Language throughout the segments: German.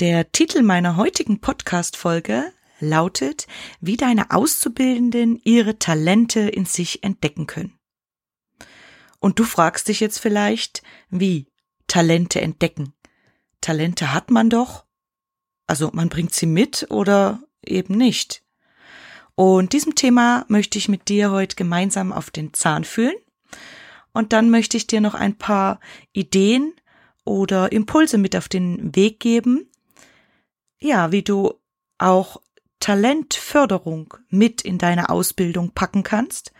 Der Titel meiner heutigen Podcast-Folge lautet, wie deine Auszubildenden ihre Talente in sich entdecken können. Und du fragst dich jetzt vielleicht, wie Talente entdecken? Talente hat man doch. Also man bringt sie mit oder eben nicht. Und diesem Thema möchte ich mit dir heute gemeinsam auf den Zahn fühlen. Und dann möchte ich dir noch ein paar Ideen oder Impulse mit auf den Weg geben, ja, wie du auch Talentförderung mit in deine Ausbildung packen kannst,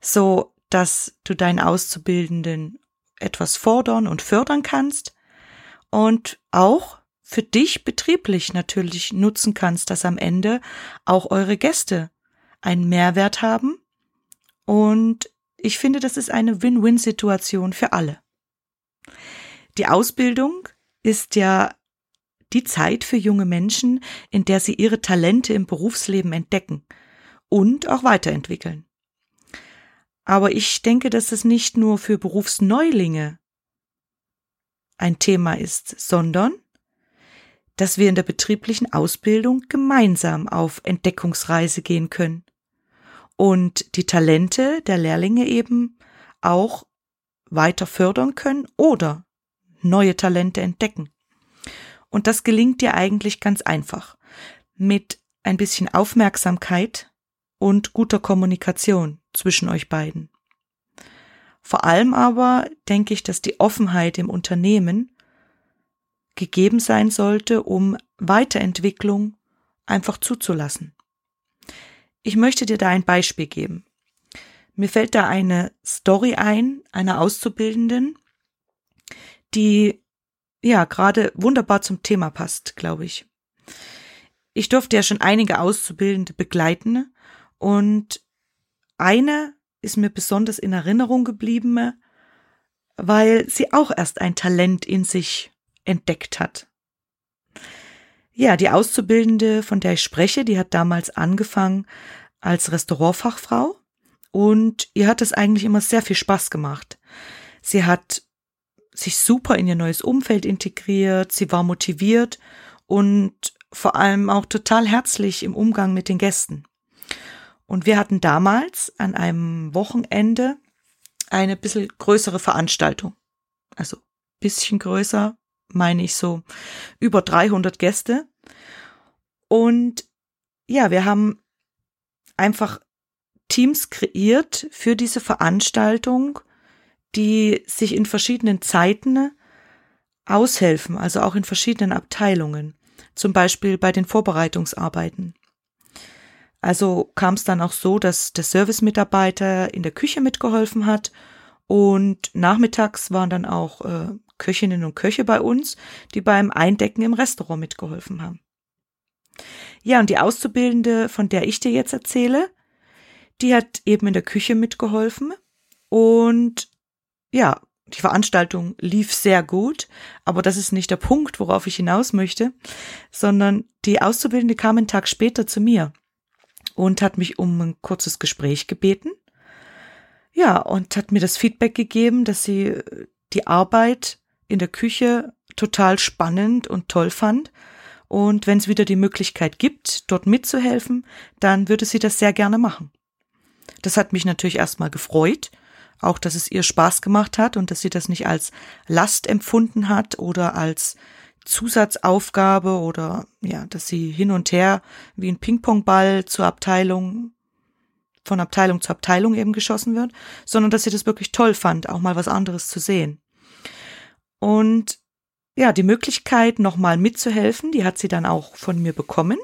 so dass du deinen Auszubildenden etwas fordern und fördern kannst und auch für dich betrieblich natürlich nutzen kannst, dass am Ende auch eure Gäste einen Mehrwert haben. Und ich finde, das ist eine Win-Win-Situation für alle. Die Ausbildung ist ja die Zeit für junge Menschen, in der sie ihre Talente im Berufsleben entdecken und auch weiterentwickeln. Aber ich denke, dass es nicht nur für Berufsneulinge ein Thema ist, sondern dass wir in der betrieblichen Ausbildung gemeinsam auf Entdeckungsreise gehen können und die Talente der Lehrlinge eben auch weiter fördern können oder neue Talente entdecken. Und das gelingt dir eigentlich ganz einfach. Mit ein bisschen Aufmerksamkeit und guter Kommunikation zwischen euch beiden. Vor allem aber denke ich, dass die Offenheit im Unternehmen gegeben sein sollte, um Weiterentwicklung einfach zuzulassen. Ich möchte dir da ein Beispiel geben. Mir fällt da eine Story ein, einer Auszubildenden, die ja gerade wunderbar zum Thema passt, glaube ich. Ich durfte ja schon einige Auszubildende begleiten und eine ist mir besonders in Erinnerung geblieben, weil sie auch erst ein Talent in sich entdeckt hat. Ja, die Auszubildende, von der ich spreche, die hat damals angefangen als Restaurantfachfrau und ihr hat es eigentlich immer sehr viel Spaß gemacht. Sie hat sich super in ihr neues Umfeld integriert, sie war motiviert und vor allem auch total herzlich im Umgang mit den Gästen. Und wir hatten damals an einem Wochenende eine bisschen größere Veranstaltung. Also bisschen größer, meine ich so über 300 Gäste. Und ja, wir haben einfach Teams kreiert für diese Veranstaltung, die sich in verschiedenen Zeiten aushelfen, also auch in verschiedenen Abteilungen, zum Beispiel bei den Vorbereitungsarbeiten. Also kam es dann auch so, dass der Servicemitarbeiter in der Küche mitgeholfen hat und nachmittags waren dann auch äh, Köchinnen und Köche bei uns, die beim Eindecken im Restaurant mitgeholfen haben. Ja, und die Auszubildende, von der ich dir jetzt erzähle, die hat eben in der Küche mitgeholfen und ja, die Veranstaltung lief sehr gut, aber das ist nicht der Punkt, worauf ich hinaus möchte, sondern die Auszubildende kam einen Tag später zu mir und hat mich um ein kurzes Gespräch gebeten. Ja, und hat mir das Feedback gegeben, dass sie die Arbeit in der Küche total spannend und toll fand. Und wenn es wieder die Möglichkeit gibt, dort mitzuhelfen, dann würde sie das sehr gerne machen. Das hat mich natürlich erstmal gefreut, auch dass es ihr Spaß gemacht hat und dass sie das nicht als Last empfunden hat oder als Zusatzaufgabe oder ja, dass sie hin und her wie ein Ping-Pong-Ball zur Abteilung, von Abteilung zu Abteilung eben geschossen wird, sondern dass sie das wirklich toll fand, auch mal was anderes zu sehen. Und ja, die Möglichkeit, nochmal mitzuhelfen, die hat sie dann auch von mir bekommen,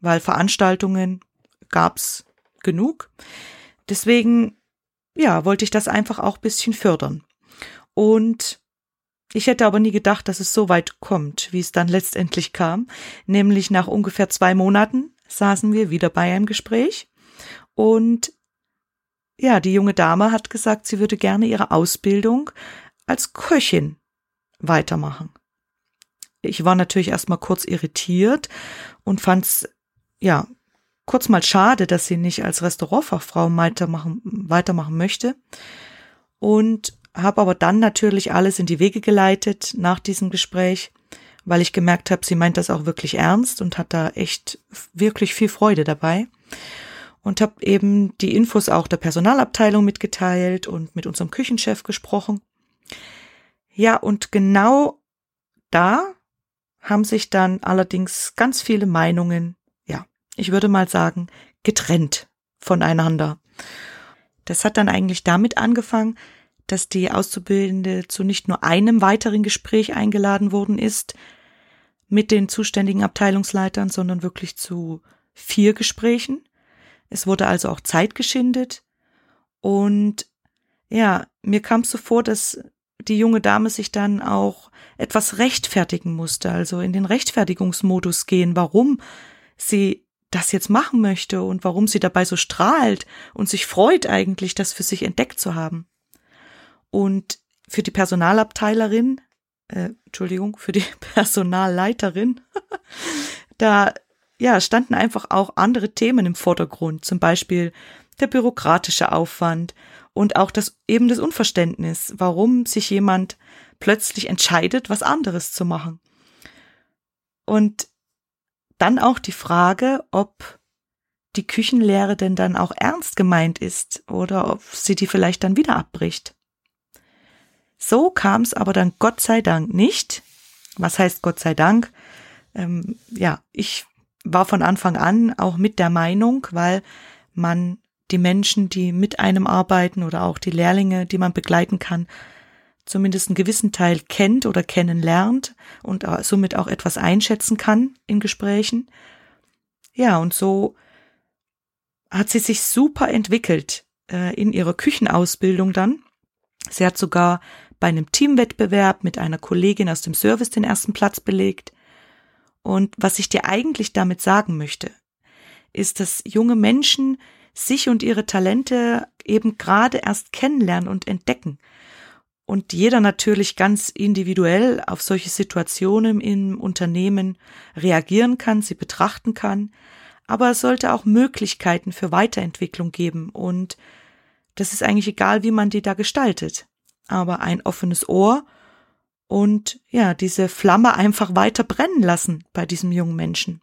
weil Veranstaltungen gab's genug. Deswegen ja, wollte ich das einfach auch bisschen fördern. Und ich hätte aber nie gedacht, dass es so weit kommt, wie es dann letztendlich kam. Nämlich nach ungefähr zwei Monaten saßen wir wieder bei einem Gespräch und ja, die junge Dame hat gesagt, sie würde gerne ihre Ausbildung als Köchin weitermachen. Ich war natürlich erstmal kurz irritiert und fand's ja kurz mal schade, dass sie nicht als Restaurantfachfrau weitermachen, weitermachen möchte. Und habe aber dann natürlich alles in die Wege geleitet nach diesem Gespräch, weil ich gemerkt habe, sie meint das auch wirklich ernst und hat da echt wirklich viel Freude dabei. Und habe eben die Infos auch der Personalabteilung mitgeteilt und mit unserem Küchenchef gesprochen. Ja, und genau da haben sich dann allerdings ganz viele Meinungen, ich würde mal sagen, getrennt voneinander. Das hat dann eigentlich damit angefangen, dass die Auszubildende zu nicht nur einem weiteren Gespräch eingeladen worden ist mit den zuständigen Abteilungsleitern, sondern wirklich zu vier Gesprächen. Es wurde also auch Zeit geschindet und ja, mir kam es so vor, dass die junge Dame sich dann auch etwas rechtfertigen musste, also in den Rechtfertigungsmodus gehen, warum sie das jetzt machen möchte und warum sie dabei so strahlt und sich freut eigentlich, das für sich entdeckt zu haben. Und für die Personalabteilerin, äh, Entschuldigung, für die Personalleiterin, da ja, standen einfach auch andere Themen im Vordergrund, zum Beispiel der bürokratische Aufwand und auch das eben das Unverständnis, warum sich jemand plötzlich entscheidet, was anderes zu machen. Und dann auch die Frage, ob die Küchenlehre denn dann auch ernst gemeint ist oder ob sie die vielleicht dann wieder abbricht. So kam es aber dann Gott sei Dank nicht. Was heißt Gott sei Dank? Ähm, ja, ich war von Anfang an auch mit der Meinung, weil man die Menschen, die mit einem arbeiten oder auch die Lehrlinge, die man begleiten kann, zumindest einen gewissen Teil kennt oder kennenlernt und somit auch etwas einschätzen kann in Gesprächen. Ja, und so hat sie sich super entwickelt äh, in ihrer Küchenausbildung dann. Sie hat sogar bei einem Teamwettbewerb mit einer Kollegin aus dem Service den ersten Platz belegt. Und was ich dir eigentlich damit sagen möchte, ist, dass junge Menschen sich und ihre Talente eben gerade erst kennenlernen und entdecken. Und jeder natürlich ganz individuell auf solche Situationen im Unternehmen reagieren kann, sie betrachten kann. Aber es sollte auch Möglichkeiten für Weiterentwicklung geben. Und das ist eigentlich egal, wie man die da gestaltet aber ein offenes Ohr und ja, diese Flamme einfach weiter brennen lassen bei diesem jungen Menschen.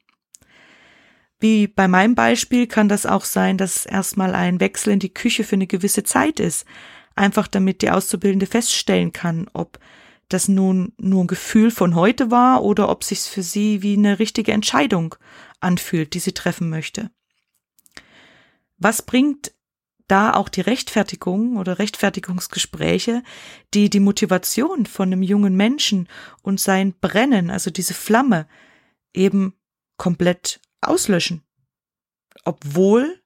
Wie bei meinem Beispiel kann das auch sein, dass erstmal ein Wechsel in die Küche für eine gewisse Zeit ist, einfach damit die Auszubildende feststellen kann, ob das nun nur ein Gefühl von heute war oder ob sich's für sie wie eine richtige Entscheidung anfühlt, die sie treffen möchte. Was bringt da auch die Rechtfertigung oder Rechtfertigungsgespräche, die die Motivation von einem jungen Menschen und sein Brennen, also diese Flamme, eben komplett auslöschen. Obwohl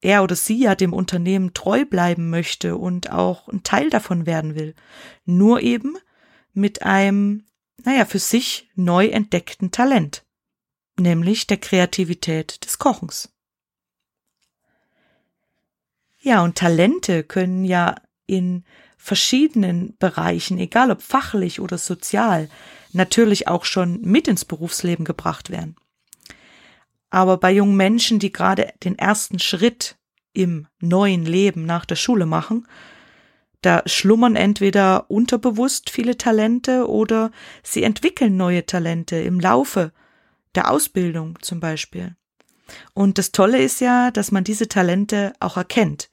er oder sie ja dem Unternehmen treu bleiben möchte und auch ein Teil davon werden will. Nur eben mit einem, naja, für sich neu entdeckten Talent, nämlich der Kreativität des Kochens. Ja, und Talente können ja in verschiedenen Bereichen, egal ob fachlich oder sozial, natürlich auch schon mit ins Berufsleben gebracht werden. Aber bei jungen Menschen, die gerade den ersten Schritt im neuen Leben nach der Schule machen, da schlummern entweder unterbewusst viele Talente oder sie entwickeln neue Talente im Laufe der Ausbildung zum Beispiel. Und das Tolle ist ja, dass man diese Talente auch erkennt.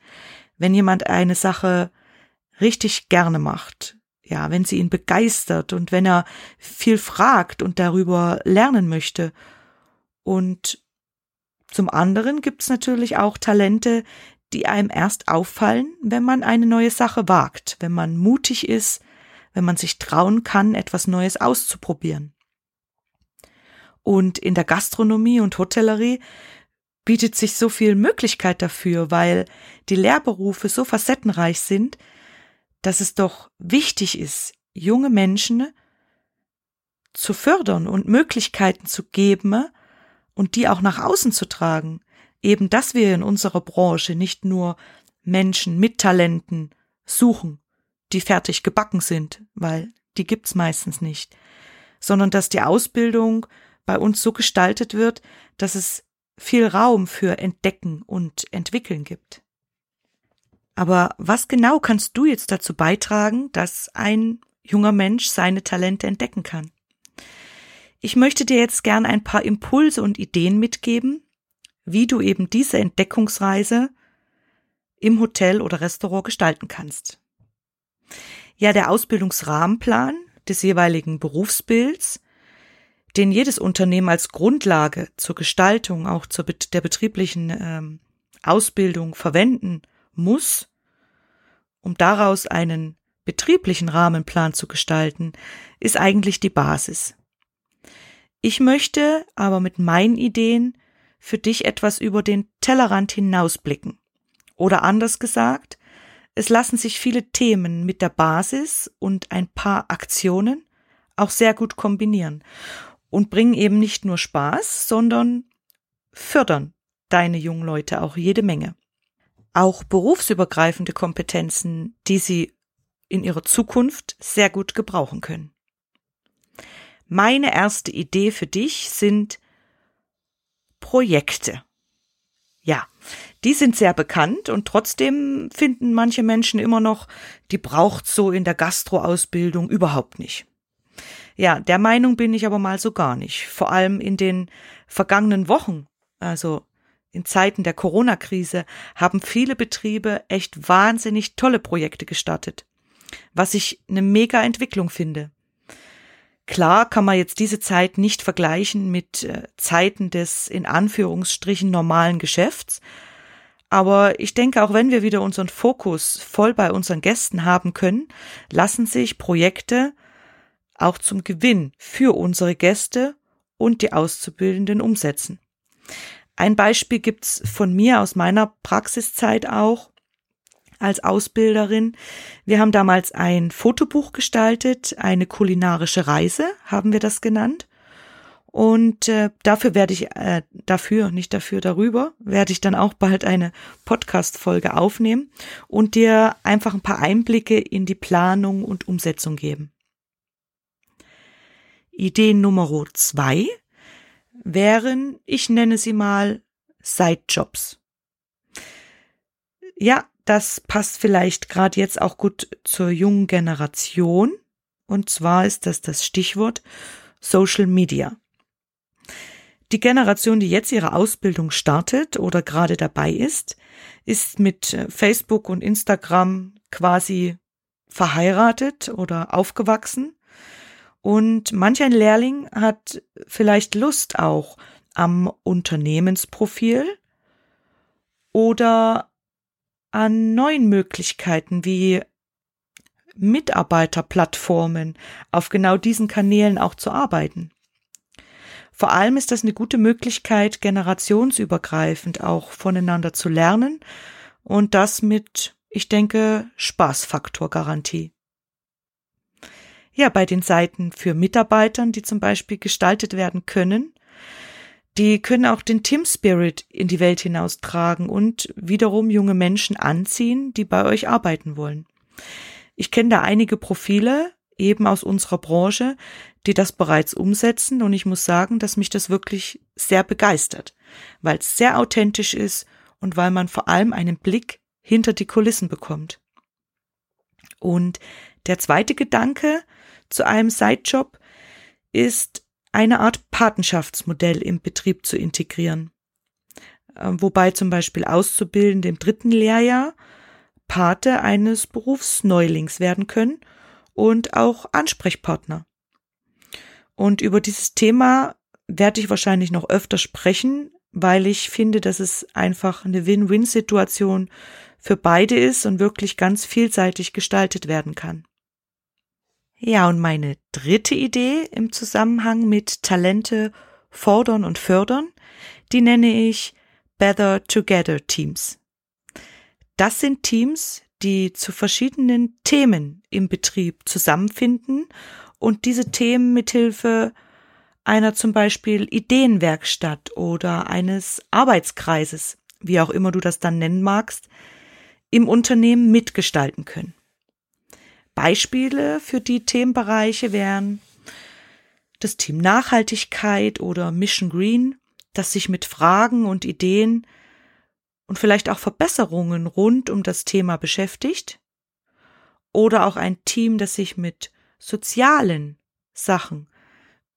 Wenn jemand eine Sache richtig gerne macht, ja, wenn sie ihn begeistert und wenn er viel fragt und darüber lernen möchte. Und zum anderen gibt es natürlich auch Talente, die einem erst auffallen, wenn man eine neue Sache wagt, wenn man mutig ist, wenn man sich trauen kann, etwas Neues auszuprobieren. Und in der Gastronomie und Hotellerie bietet sich so viel Möglichkeit dafür, weil die Lehrberufe so facettenreich sind, dass es doch wichtig ist, junge Menschen zu fördern und Möglichkeiten zu geben und die auch nach außen zu tragen. Eben, dass wir in unserer Branche nicht nur Menschen mit Talenten suchen, die fertig gebacken sind, weil die gibt's meistens nicht, sondern dass die Ausbildung bei uns so gestaltet wird, dass es viel Raum für Entdecken und Entwickeln gibt. Aber was genau kannst du jetzt dazu beitragen, dass ein junger Mensch seine Talente entdecken kann? Ich möchte dir jetzt gern ein paar Impulse und Ideen mitgeben, wie du eben diese Entdeckungsreise im Hotel oder Restaurant gestalten kannst. Ja, der Ausbildungsrahmenplan des jeweiligen Berufsbilds, den jedes Unternehmen als Grundlage zur Gestaltung, auch zur der betrieblichen ähm, Ausbildung verwenden muss, um daraus einen betrieblichen Rahmenplan zu gestalten, ist eigentlich die Basis. Ich möchte aber mit meinen Ideen für dich etwas über den Tellerrand hinausblicken. Oder anders gesagt, es lassen sich viele Themen mit der Basis und ein paar Aktionen auch sehr gut kombinieren und bringen eben nicht nur Spaß, sondern fördern deine jungen Leute auch jede Menge. Auch berufsübergreifende Kompetenzen, die sie in ihrer Zukunft sehr gut gebrauchen können. Meine erste Idee für dich sind Projekte. Ja, die sind sehr bekannt und trotzdem finden manche Menschen immer noch, die braucht so in der Gastroausbildung überhaupt nicht. Ja, der Meinung bin ich aber mal so gar nicht. Vor allem in den vergangenen Wochen, also in Zeiten der Corona-Krise, haben viele Betriebe echt wahnsinnig tolle Projekte gestartet, was ich eine mega Entwicklung finde. Klar kann man jetzt diese Zeit nicht vergleichen mit äh, Zeiten des in Anführungsstrichen normalen Geschäfts. Aber ich denke, auch wenn wir wieder unseren Fokus voll bei unseren Gästen haben können, lassen sich Projekte auch zum Gewinn für unsere Gäste und die Auszubildenden umsetzen. Ein Beispiel gibt's von mir aus meiner Praxiszeit auch als Ausbilderin. Wir haben damals ein Fotobuch gestaltet, eine kulinarische Reise, haben wir das genannt. Und äh, dafür werde ich, äh, dafür, nicht dafür, darüber, werde ich dann auch bald eine Podcast-Folge aufnehmen und dir einfach ein paar Einblicke in die Planung und Umsetzung geben. Idee Nummer zwei wären, ich nenne sie mal Sidejobs. Ja, das passt vielleicht gerade jetzt auch gut zur jungen Generation. Und zwar ist das das Stichwort Social Media. Die Generation, die jetzt ihre Ausbildung startet oder gerade dabei ist, ist mit Facebook und Instagram quasi verheiratet oder aufgewachsen. Und manch ein Lehrling hat vielleicht Lust auch am Unternehmensprofil oder an neuen Möglichkeiten wie Mitarbeiterplattformen auf genau diesen Kanälen auch zu arbeiten. Vor allem ist das eine gute Möglichkeit, generationsübergreifend auch voneinander zu lernen und das mit, ich denke, Spaßfaktor-Garantie. Ja, bei den Seiten für Mitarbeitern, die zum Beispiel gestaltet werden können, die können auch den Team Spirit in die Welt hinaustragen und wiederum junge Menschen anziehen, die bei euch arbeiten wollen. Ich kenne da einige Profile, eben aus unserer Branche, die das bereits umsetzen und ich muss sagen, dass mich das wirklich sehr begeistert, weil es sehr authentisch ist und weil man vor allem einen Blick hinter die Kulissen bekommt. Und der zweite Gedanke zu einem Sidejob ist, eine Art Patenschaftsmodell im Betrieb zu integrieren. Ähm, wobei zum Beispiel Auszubildende im dritten Lehrjahr Pate eines Berufsneulings werden können und auch Ansprechpartner. Und über dieses Thema werde ich wahrscheinlich noch öfter sprechen, weil ich finde, dass es einfach eine Win-Win-Situation für beide ist und wirklich ganz vielseitig gestaltet werden kann. Ja, und meine dritte Idee im Zusammenhang mit Talente fordern und fördern, die nenne ich Better Together Teams. Das sind Teams, die zu verschiedenen Themen im Betrieb zusammenfinden und diese Themen mithilfe einer zum Beispiel Ideenwerkstatt oder eines Arbeitskreises, wie auch immer du das dann nennen magst, im Unternehmen mitgestalten können. Beispiele für die Themenbereiche wären das Team Nachhaltigkeit oder Mission Green, das sich mit Fragen und Ideen und vielleicht auch Verbesserungen rund um das Thema beschäftigt. Oder auch ein Team, das sich mit sozialen Sachen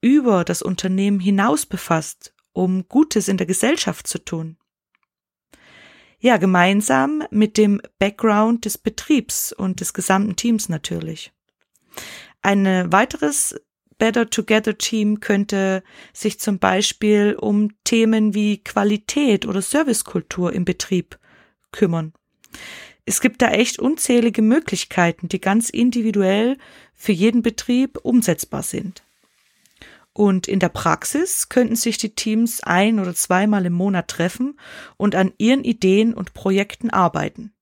über das Unternehmen hinaus befasst, um Gutes in der Gesellschaft zu tun. Ja, gemeinsam mit dem Background des Betriebs und des gesamten Teams natürlich. Ein weiteres Better Together Team könnte sich zum Beispiel um Themen wie Qualität oder Servicekultur im Betrieb kümmern. Es gibt da echt unzählige Möglichkeiten, die ganz individuell für jeden Betrieb umsetzbar sind. Und in der Praxis könnten sich die Teams ein oder zweimal im Monat treffen und an ihren Ideen und Projekten arbeiten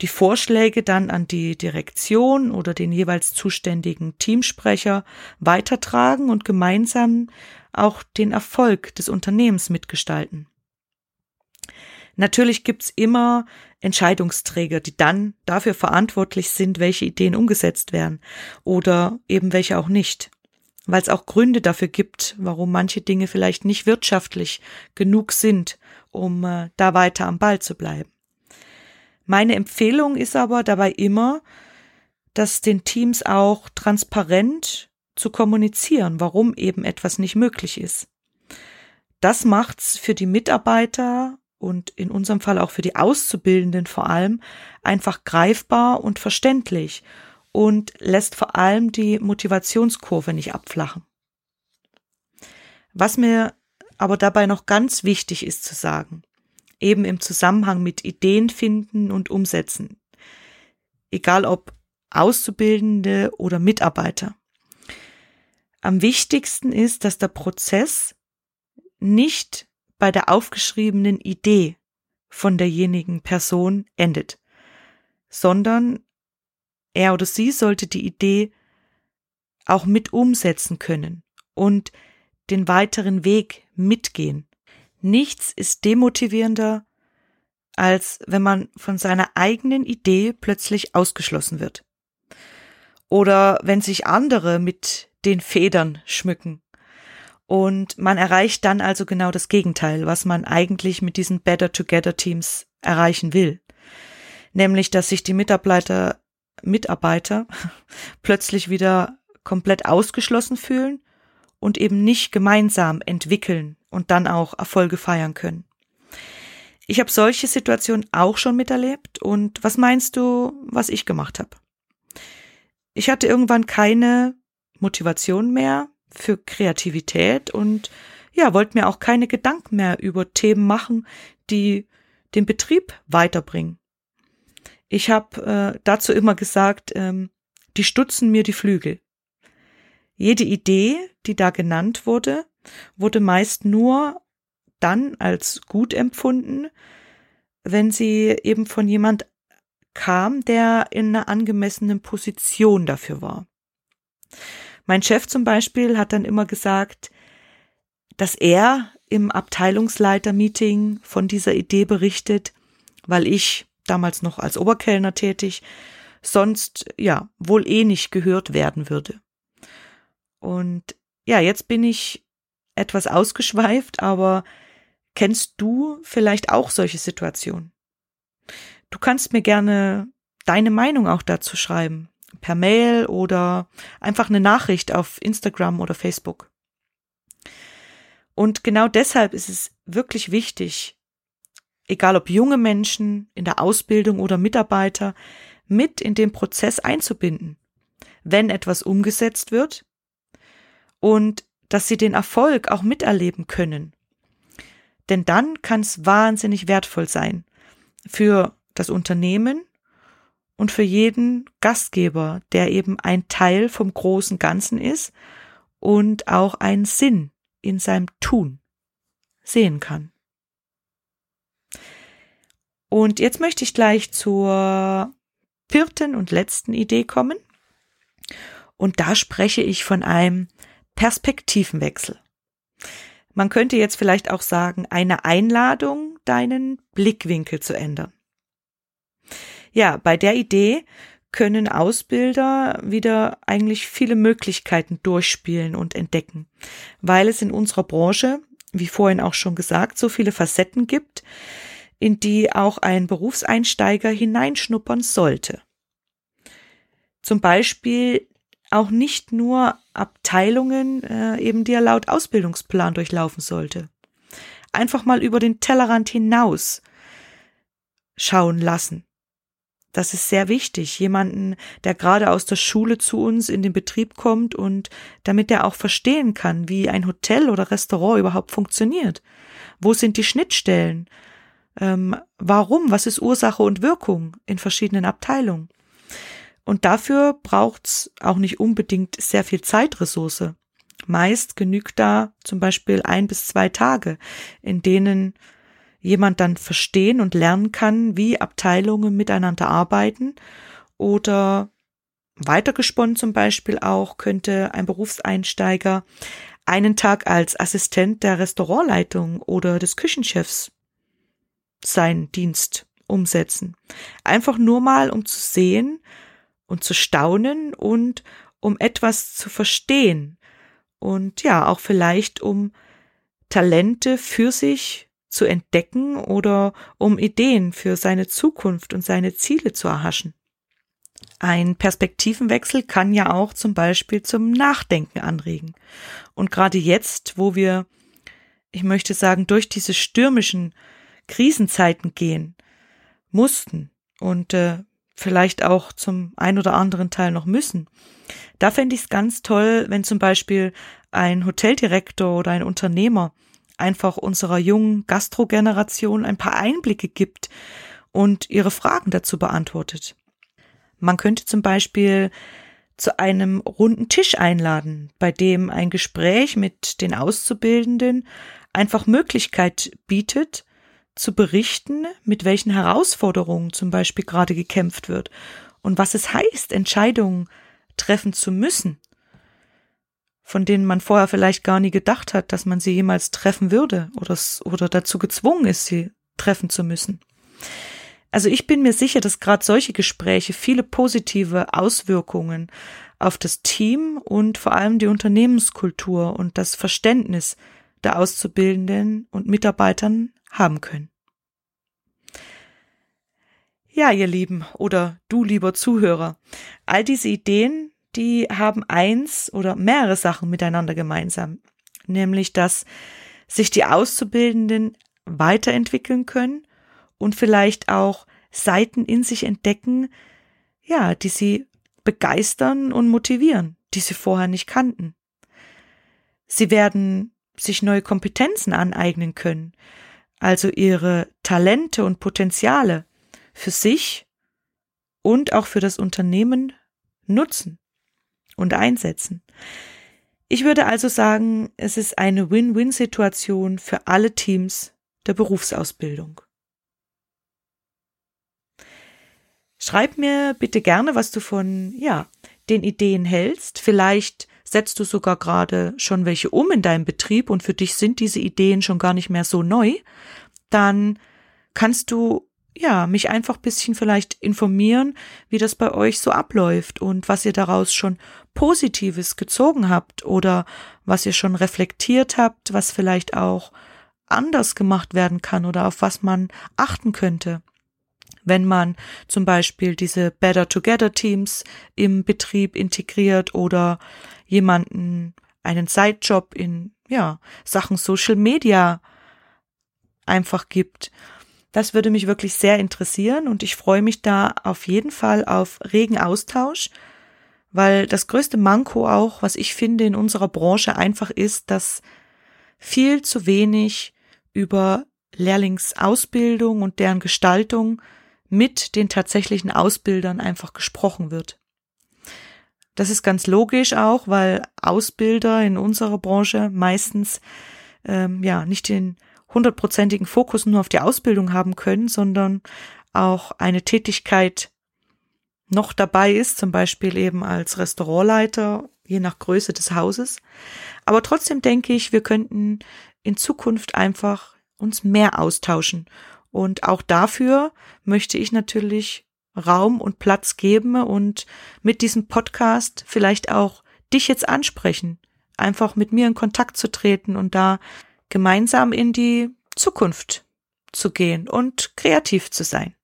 die Vorschläge dann an die Direktion oder den jeweils zuständigen Teamsprecher weitertragen und gemeinsam auch den Erfolg des Unternehmens mitgestalten. Natürlich gibt's immer Entscheidungsträger, die dann dafür verantwortlich sind, welche Ideen umgesetzt werden oder eben welche auch nicht, weil es auch Gründe dafür gibt, warum manche Dinge vielleicht nicht wirtschaftlich genug sind, um äh, da weiter am Ball zu bleiben. Meine Empfehlung ist aber dabei immer, dass den Teams auch transparent zu kommunizieren, warum eben etwas nicht möglich ist. Das macht's für die Mitarbeiter und in unserem Fall auch für die Auszubildenden vor allem einfach greifbar und verständlich und lässt vor allem die Motivationskurve nicht abflachen. Was mir aber dabei noch ganz wichtig ist zu sagen, eben im Zusammenhang mit Ideen finden und umsetzen. Egal ob Auszubildende oder Mitarbeiter. Am wichtigsten ist, dass der Prozess nicht bei der aufgeschriebenen Idee von derjenigen Person endet, sondern er oder sie sollte die Idee auch mit umsetzen können und den weiteren Weg mitgehen. Nichts ist demotivierender, als wenn man von seiner eigenen Idee plötzlich ausgeschlossen wird. Oder wenn sich andere mit den Federn schmücken. Und man erreicht dann also genau das Gegenteil, was man eigentlich mit diesen Better Together Teams erreichen will. Nämlich, dass sich die Mitarbeiter, Mitarbeiter plötzlich wieder komplett ausgeschlossen fühlen und eben nicht gemeinsam entwickeln und dann auch Erfolge feiern können. Ich habe solche Situationen auch schon miterlebt und was meinst du, was ich gemacht habe? Ich hatte irgendwann keine Motivation mehr für Kreativität und ja, wollte mir auch keine Gedanken mehr über Themen machen, die den Betrieb weiterbringen. Ich habe äh, dazu immer gesagt, ähm, die stutzen mir die Flügel. Jede Idee, die da genannt wurde, wurde meist nur dann als gut empfunden, wenn sie eben von jemand kam, der in einer angemessenen Position dafür war. Mein Chef zum Beispiel hat dann immer gesagt, dass er im Abteilungsleiter-Meeting von dieser Idee berichtet, weil ich damals noch als Oberkellner tätig, sonst ja wohl eh nicht gehört werden würde. Und ja, jetzt bin ich etwas ausgeschweift, aber kennst du vielleicht auch solche Situationen? Du kannst mir gerne deine Meinung auch dazu schreiben, per Mail oder einfach eine Nachricht auf Instagram oder Facebook. Und genau deshalb ist es wirklich wichtig, egal ob junge Menschen in der Ausbildung oder Mitarbeiter, mit in den Prozess einzubinden, wenn etwas umgesetzt wird und dass sie den Erfolg auch miterleben können. Denn dann kann es wahnsinnig wertvoll sein für das Unternehmen und für jeden Gastgeber, der eben ein Teil vom großen Ganzen ist und auch einen Sinn in seinem Tun sehen kann. Und jetzt möchte ich gleich zur vierten und letzten Idee kommen. Und da spreche ich von einem Perspektivenwechsel. Man könnte jetzt vielleicht auch sagen, eine Einladung, deinen Blickwinkel zu ändern. Ja, bei der Idee können Ausbilder wieder eigentlich viele Möglichkeiten durchspielen und entdecken, weil es in unserer Branche, wie vorhin auch schon gesagt, so viele Facetten gibt, in die auch ein Berufseinsteiger hineinschnuppern sollte. Zum Beispiel auch nicht nur Abteilungen, äh, eben die er laut Ausbildungsplan durchlaufen sollte. Einfach mal über den Tellerrand hinaus schauen lassen. Das ist sehr wichtig. Jemanden, der gerade aus der Schule zu uns in den Betrieb kommt und damit er auch verstehen kann, wie ein Hotel oder Restaurant überhaupt funktioniert. Wo sind die Schnittstellen? Ähm, warum? Was ist Ursache und Wirkung in verschiedenen Abteilungen? Und dafür braucht's auch nicht unbedingt sehr viel Zeitressource. Meist genügt da zum Beispiel ein bis zwei Tage, in denen jemand dann verstehen und lernen kann, wie Abteilungen miteinander arbeiten oder weitergesponnen zum Beispiel auch könnte ein Berufseinsteiger einen Tag als Assistent der Restaurantleitung oder des Küchenchefs seinen Dienst umsetzen. Einfach nur mal, um zu sehen, und zu staunen und um etwas zu verstehen und ja, auch vielleicht um Talente für sich zu entdecken oder um Ideen für seine Zukunft und seine Ziele zu erhaschen. Ein Perspektivenwechsel kann ja auch zum Beispiel zum Nachdenken anregen. Und gerade jetzt, wo wir, ich möchte sagen, durch diese stürmischen Krisenzeiten gehen mussten und äh, vielleicht auch zum ein oder anderen Teil noch müssen. Da fände ich es ganz toll, wenn zum Beispiel ein Hoteldirektor oder ein Unternehmer einfach unserer jungen Gastrogeneration ein paar Einblicke gibt und ihre Fragen dazu beantwortet. Man könnte zum Beispiel zu einem runden Tisch einladen, bei dem ein Gespräch mit den Auszubildenden einfach Möglichkeit bietet, zu berichten, mit welchen Herausforderungen zum Beispiel gerade gekämpft wird und was es heißt, Entscheidungen treffen zu müssen, von denen man vorher vielleicht gar nie gedacht hat, dass man sie jemals treffen würde oder, oder dazu gezwungen ist, sie treffen zu müssen. Also ich bin mir sicher, dass gerade solche Gespräche viele positive Auswirkungen auf das Team und vor allem die Unternehmenskultur und das Verständnis der Auszubildenden und Mitarbeitern haben können. Ja, ihr Lieben oder du lieber Zuhörer, all diese Ideen, die haben eins oder mehrere Sachen miteinander gemeinsam, nämlich dass sich die Auszubildenden weiterentwickeln können und vielleicht auch Seiten in sich entdecken, ja, die sie begeistern und motivieren, die sie vorher nicht kannten. Sie werden sich neue Kompetenzen aneignen können, also ihre Talente und Potenziale für sich und auch für das Unternehmen nutzen und einsetzen. Ich würde also sagen, es ist eine Win-Win-Situation für alle Teams der Berufsausbildung. Schreib mir bitte gerne, was du von, ja, den Ideen hältst. Vielleicht setzt du sogar gerade schon welche um in deinem Betrieb und für dich sind diese Ideen schon gar nicht mehr so neu, dann kannst du ja, mich einfach bisschen vielleicht informieren, wie das bei euch so abläuft und was ihr daraus schon Positives gezogen habt oder was ihr schon reflektiert habt, was vielleicht auch anders gemacht werden kann oder auf was man achten könnte. Wenn man zum Beispiel diese Better Together Teams im Betrieb integriert oder jemanden einen Sidejob in, ja, Sachen Social Media einfach gibt. Das würde mich wirklich sehr interessieren und ich freue mich da auf jeden Fall auf regen Austausch, weil das größte Manko auch, was ich finde in unserer Branche einfach ist, dass viel zu wenig über Lehrlingsausbildung und deren Gestaltung mit den tatsächlichen Ausbildern einfach gesprochen wird. Das ist ganz logisch auch, weil Ausbilder in unserer Branche meistens ähm, ja nicht den hundertprozentigen Fokus nur auf die Ausbildung haben können, sondern auch eine Tätigkeit noch dabei ist, zum Beispiel eben als Restaurantleiter, je nach Größe des Hauses. Aber trotzdem denke ich, wir könnten in Zukunft einfach uns mehr austauschen. Und auch dafür möchte ich natürlich Raum und Platz geben und mit diesem Podcast vielleicht auch dich jetzt ansprechen, einfach mit mir in Kontakt zu treten und da gemeinsam in die Zukunft zu gehen und kreativ zu sein.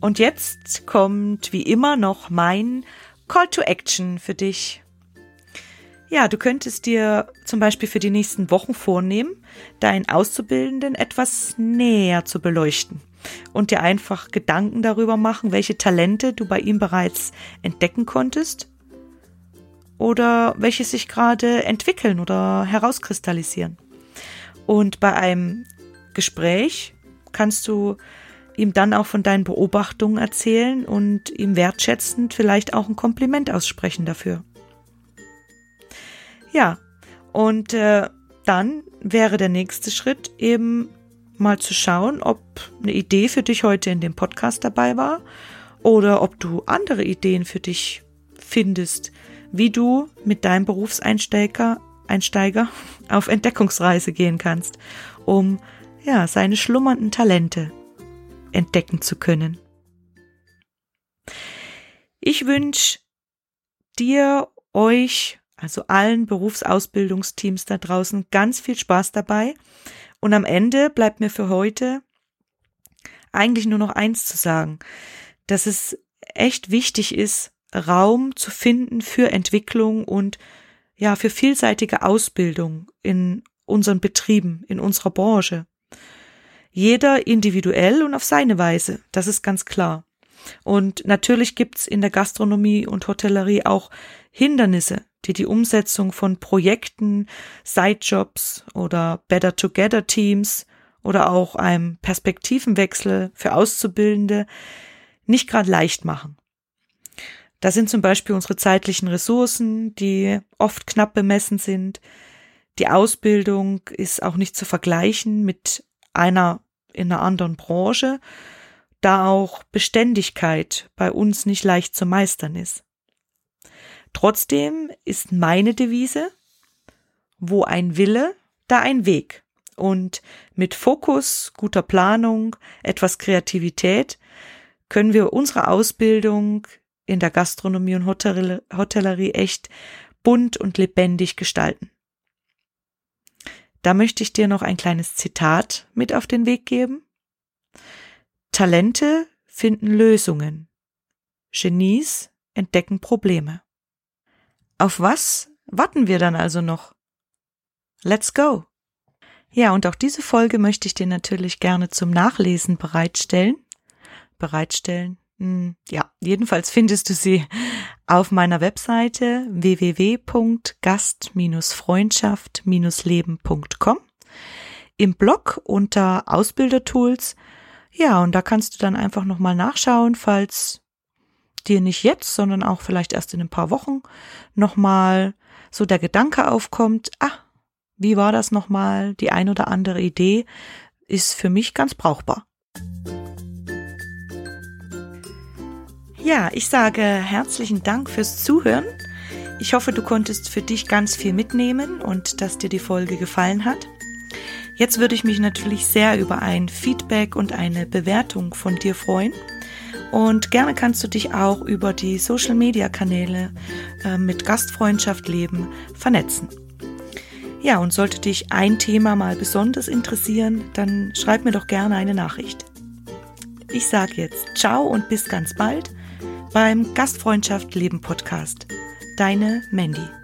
Und jetzt kommt wie immer noch mein Call to Action für dich. Ja, du könntest dir zum Beispiel für die nächsten Wochen vornehmen, deinen Auszubildenden etwas näher zu beleuchten und dir einfach Gedanken darüber machen, welche Talente du bei ihm bereits entdecken konntest oder welche sich gerade entwickeln oder herauskristallisieren. Und bei einem Gespräch kannst du ihm dann auch von deinen Beobachtungen erzählen und ihm wertschätzend vielleicht auch ein Kompliment aussprechen dafür. Ja, und äh, dann wäre der nächste Schritt eben mal zu schauen, ob eine Idee für dich heute in dem Podcast dabei war oder ob du andere Ideen für dich findest, wie du mit deinem Berufseinsteiger Einsteiger auf Entdeckungsreise gehen kannst, um ja seine schlummernden Talente entdecken zu können. Ich wünsche dir, euch, also allen Berufsausbildungsteams da draußen ganz viel Spaß dabei. Und am Ende bleibt mir für heute eigentlich nur noch eins zu sagen, dass es echt wichtig ist, Raum zu finden für Entwicklung und ja, für vielseitige Ausbildung in unseren Betrieben, in unserer Branche. Jeder individuell und auf seine Weise, das ist ganz klar. Und natürlich gibt's in der Gastronomie und Hotellerie auch Hindernisse, die die Umsetzung von Projekten, Sidejobs oder Better Together Teams oder auch einem Perspektivenwechsel für Auszubildende nicht gerade leicht machen. Da sind zum Beispiel unsere zeitlichen Ressourcen, die oft knapp bemessen sind. Die Ausbildung ist auch nicht zu vergleichen mit einer in einer anderen Branche, da auch Beständigkeit bei uns nicht leicht zu meistern ist. Trotzdem ist meine Devise, wo ein Wille, da ein Weg. Und mit Fokus, guter Planung, etwas Kreativität können wir unsere Ausbildung in der Gastronomie und Hotellerie echt bunt und lebendig gestalten. Da möchte ich dir noch ein kleines Zitat mit auf den Weg geben. Talente finden Lösungen. Genies entdecken Probleme. Auf was warten wir dann also noch? Let's go! Ja, und auch diese Folge möchte ich dir natürlich gerne zum Nachlesen bereitstellen. Bereitstellen, hm, ja, jedenfalls findest du sie auf meiner Webseite www.gast-freundschaft-leben.com im Blog unter Ausbildertools. Ja, und da kannst du dann einfach nochmal nachschauen, falls dir nicht jetzt, sondern auch vielleicht erst in ein paar Wochen nochmal so der Gedanke aufkommt, ah, wie war das nochmal? Die ein oder andere Idee ist für mich ganz brauchbar. Ja, ich sage herzlichen Dank fürs Zuhören. Ich hoffe, du konntest für dich ganz viel mitnehmen und dass dir die Folge gefallen hat. Jetzt würde ich mich natürlich sehr über ein Feedback und eine Bewertung von dir freuen. Und gerne kannst du dich auch über die Social-Media-Kanäle äh, mit Gastfreundschaft leben vernetzen. Ja, und sollte dich ein Thema mal besonders interessieren, dann schreib mir doch gerne eine Nachricht. Ich sage jetzt ciao und bis ganz bald beim Gastfreundschaft Leben Podcast. Deine Mandy.